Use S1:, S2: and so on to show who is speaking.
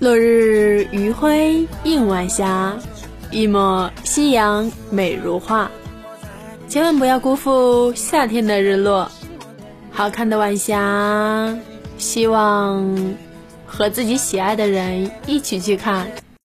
S1: 落日余晖映晚霞一抹夕阳美如画。千万不要辜负夏天的日落好看的晚霞。希望和自己喜爱的人一起去看。